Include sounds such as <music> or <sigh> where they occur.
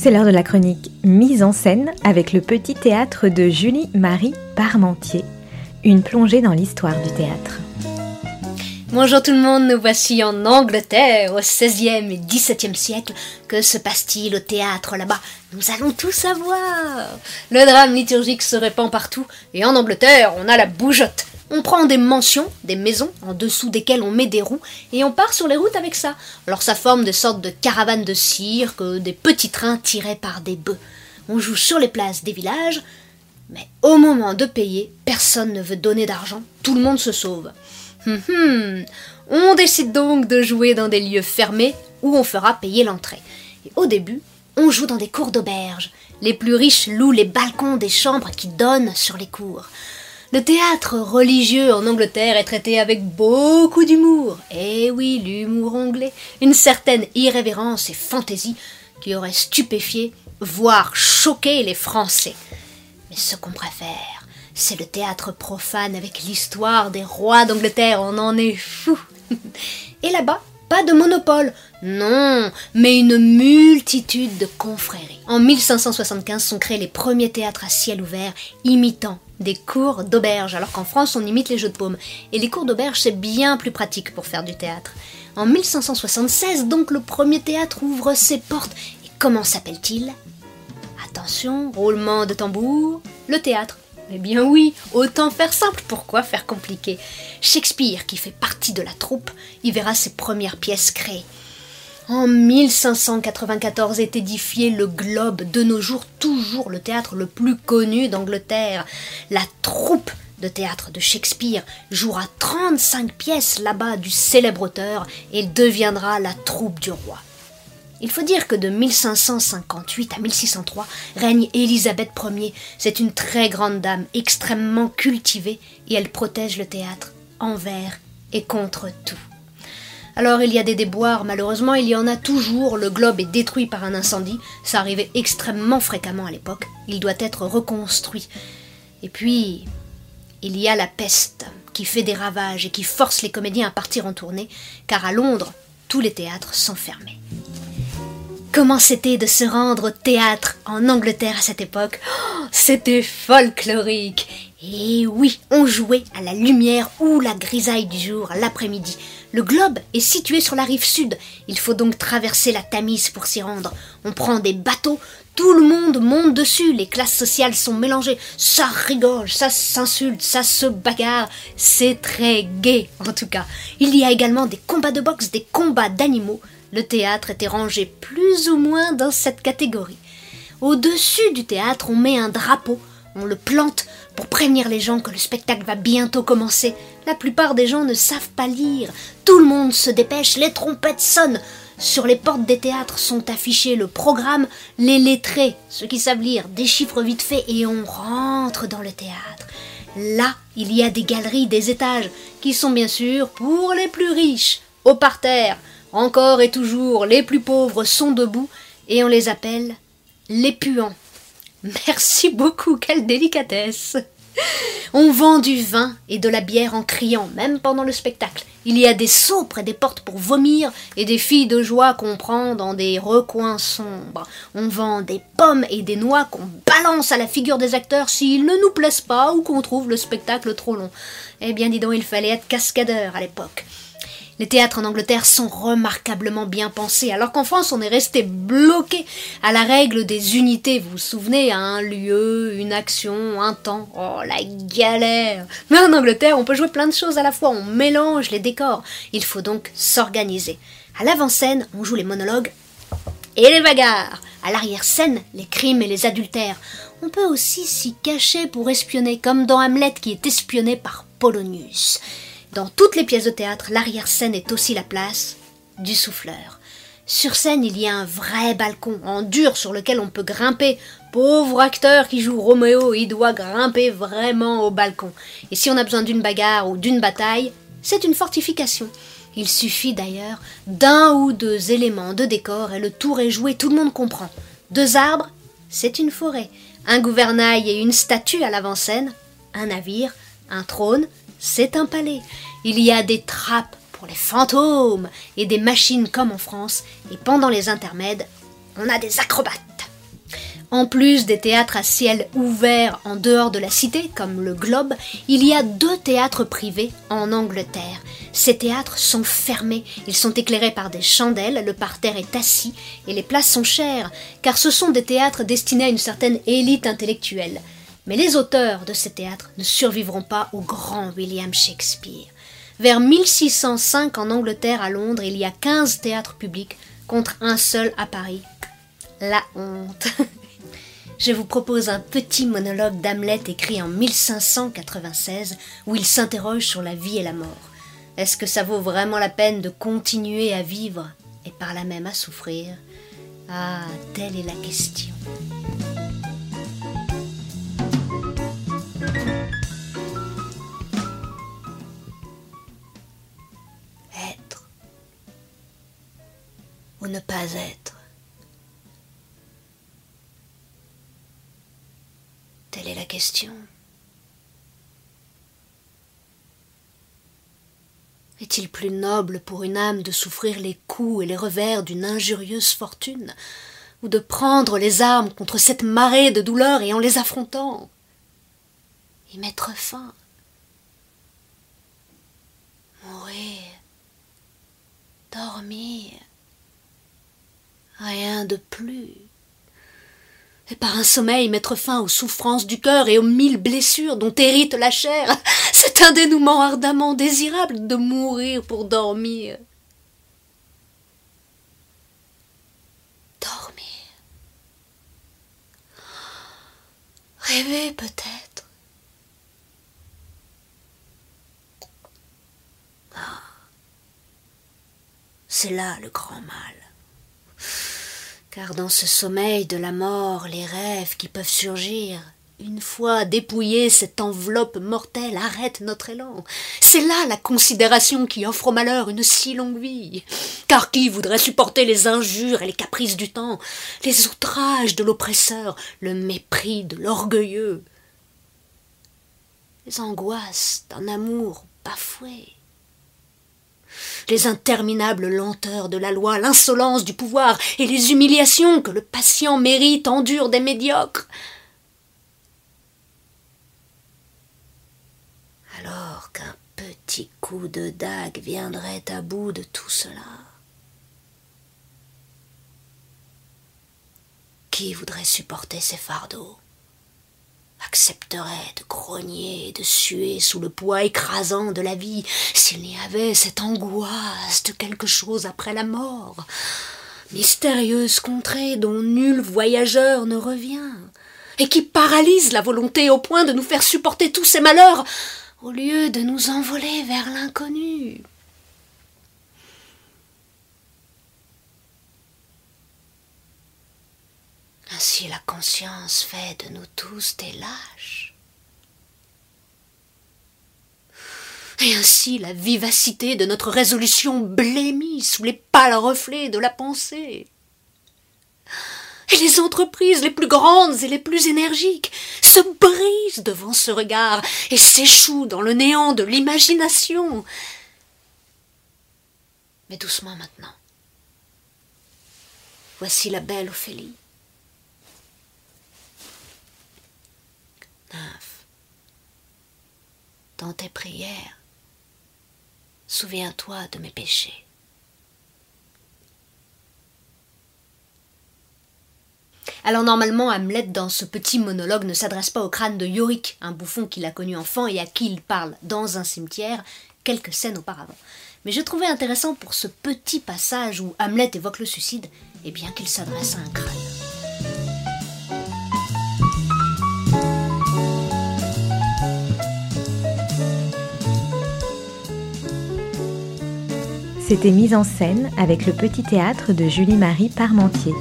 C'est l'heure de la chronique mise en scène avec le petit théâtre de Julie-Marie Parmentier. Une plongée dans l'histoire du théâtre. Bonjour tout le monde, nous voici en Angleterre au XVIe et XVIIe siècle. Que se passe-t-il au théâtre là-bas? Nous allons tout savoir. Le drame liturgique se répand partout et en Angleterre, on a la bougeotte. On prend des mentions, des maisons, en dessous desquelles on met des roues, et on part sur les routes avec ça. Alors ça forme des sortes de caravanes de cirque, des petits trains tirés par des bœufs. On joue sur les places des villages, mais au moment de payer, personne ne veut donner d'argent, tout le monde se sauve. Hum, hum. On décide donc de jouer dans des lieux fermés où on fera payer l'entrée. Et au début, on joue dans des cours d'auberge. Les plus riches louent les balcons des chambres qui donnent sur les cours. Le théâtre religieux en Angleterre est traité avec beaucoup d'humour. Eh oui, l'humour anglais. Une certaine irrévérence et fantaisie qui aurait stupéfié, voire choqué les Français. Mais ce qu'on préfère, c'est le théâtre profane avec l'histoire des rois d'Angleterre. On en est fou. <laughs> Et là-bas, pas de monopole, non, mais une multitude de confréries. En 1575 sont créés les premiers théâtres à ciel ouvert, imitant des cours d'auberge, alors qu'en France on imite les jeux de paume. Et les cours d'auberge c'est bien plus pratique pour faire du théâtre. En 1576 donc le premier théâtre ouvre ses portes. Et comment s'appelle-t-il? Attention, roulement de tambour, le théâtre. Eh bien oui, autant faire simple, pourquoi faire compliqué? Shakespeare, qui fait partie de la troupe, y verra ses premières pièces créées. En 1594 est édifié le Globe, de nos jours toujours le théâtre le plus connu d'Angleterre. La troupe de théâtre de Shakespeare jouera 35 pièces là-bas du célèbre auteur et deviendra la troupe du roi. Il faut dire que de 1558 à 1603 règne Élisabeth Ier. C'est une très grande dame, extrêmement cultivée, et elle protège le théâtre envers et contre tout. Alors il y a des déboires, malheureusement il y en a toujours, le globe est détruit par un incendie, ça arrivait extrêmement fréquemment à l'époque, il doit être reconstruit. Et puis, il y a la peste qui fait des ravages et qui force les comédiens à partir en tournée, car à Londres, tous les théâtres sont fermés. Comment c'était de se rendre au théâtre en Angleterre à cette époque? Oh, C'était folklorique. Et oui, on jouait à la lumière ou la grisaille du jour l'après-midi. Le globe est situé sur la rive sud. Il faut donc traverser la Tamise pour s'y rendre. On prend des bateaux, tout le monde monte dessus, les classes sociales sont mélangées. Ça rigole, ça s'insulte, ça se bagarre. C'est très gai en tout cas. Il y a également des combats de boxe, des combats d'animaux. Le théâtre était rangé plus ou moins dans cette catégorie. Au-dessus du théâtre, on met un drapeau, on le plante pour prévenir les gens que le spectacle va bientôt commencer. La plupart des gens ne savent pas lire. Tout le monde se dépêche, les trompettes sonnent. Sur les portes des théâtres sont affichés le programme, les lettrés, ceux qui savent lire, déchiffrent vite fait et on rentre dans le théâtre. Là, il y a des galeries, des étages, qui sont bien sûr pour les plus riches. Au parterre, encore et toujours, les plus pauvres sont debout et on les appelle les puants. Merci beaucoup, quelle délicatesse. On vend du vin et de la bière en criant, même pendant le spectacle. Il y a des seaux près des portes pour vomir et des filles de joie qu'on prend dans des recoins sombres. On vend des pommes et des noix qu'on balance à la figure des acteurs s'ils ne nous plaisent pas ou qu'on trouve le spectacle trop long. Eh bien, dis donc, il fallait être cascadeur à l'époque. Les théâtres en Angleterre sont remarquablement bien pensés, alors qu'en France on est resté bloqué à la règle des unités, vous vous souvenez, un lieu, une action, un temps. Oh la galère Mais en Angleterre on peut jouer plein de choses à la fois, on mélange les décors. Il faut donc s'organiser. À l'avant-scène, on joue les monologues et les bagarres. À l'arrière-scène, les crimes et les adultères. On peut aussi s'y cacher pour espionner, comme dans Hamlet qui est espionné par Polonius. Dans toutes les pièces de théâtre, l'arrière-scène est aussi la place du souffleur. Sur scène, il y a un vrai balcon en dur sur lequel on peut grimper. Pauvre acteur qui joue Roméo, il doit grimper vraiment au balcon. Et si on a besoin d'une bagarre ou d'une bataille, c'est une fortification. Il suffit d'ailleurs d'un ou deux éléments de décor et le tour est joué, tout le monde comprend. Deux arbres, c'est une forêt. Un gouvernail et une statue à l'avant-scène, un navire, un trône, c'est un palais. Il y a des trappes pour les fantômes et des machines comme en France, et pendant les intermèdes, on a des acrobates. En plus des théâtres à ciel ouvert en dehors de la cité, comme le Globe, il y a deux théâtres privés en Angleterre. Ces théâtres sont fermés, ils sont éclairés par des chandelles, le parterre est assis et les places sont chères, car ce sont des théâtres destinés à une certaine élite intellectuelle. Mais les auteurs de ces théâtres ne survivront pas au grand William Shakespeare. Vers 1605 en Angleterre, à Londres, il y a 15 théâtres publics contre un seul à Paris. La honte. <laughs> je vous propose un petit monologue d'Hamlet écrit en 1596 où il s'interroge sur la vie et la mort. Est-ce que ça vaut vraiment la peine de continuer à vivre et par là même à souffrir? Ah, telle est la question. Pas être Telle est la question. Est-il plus noble pour une âme de souffrir les coups et les revers d'une injurieuse fortune, ou de prendre les armes contre cette marée de douleurs et en les affrontant y mettre fin Mourir, dormir, rien de plus et par un sommeil mettre fin aux souffrances du cœur et aux mille blessures dont hérite la chair. <laughs> C'est un dénouement ardemment désirable de mourir pour dormir. Dormir. Rêver peut-être. Ah. C'est là le grand mal car dans ce sommeil de la mort, les rêves qui peuvent surgir, une fois dépouillée cette enveloppe mortelle, arrêtent notre élan. C'est là la considération qui offre au malheur une si longue vie. Car qui voudrait supporter les injures et les caprices du temps, les outrages de l'oppresseur, le mépris de l'orgueilleux, les angoisses d'un amour bafoué les interminables lenteurs de la loi, l'insolence du pouvoir et les humiliations que le patient mérite endure des médiocres. Alors qu'un petit coup de dague viendrait à bout de tout cela. Qui voudrait supporter ces fardeaux? Accepterait de grogner et de suer sous le poids écrasant de la vie s'il n'y avait cette angoisse de quelque chose après la mort, mystérieuse contrée dont nul voyageur ne revient, et qui paralyse la volonté au point de nous faire supporter tous ces malheurs au lieu de nous envoler vers l'inconnu. Ainsi la conscience fait de nous tous des lâches. Et ainsi la vivacité de notre résolution blêmit sous les pâles reflets de la pensée. Et les entreprises les plus grandes et les plus énergiques se brisent devant ce regard et s'échouent dans le néant de l'imagination. Mais doucement maintenant. Voici la belle Ophélie. Dans tes prières, souviens-toi de mes péchés. Alors normalement, Hamlet, dans ce petit monologue, ne s'adresse pas au crâne de Yorick, un bouffon qu'il a connu enfant et à qui il parle dans un cimetière quelques scènes auparavant. Mais je trouvais intéressant pour ce petit passage où Hamlet évoque le suicide, et eh bien qu'il s'adresse à un crâne. C'était mise en scène avec le petit théâtre de Julie-Marie Parmentier.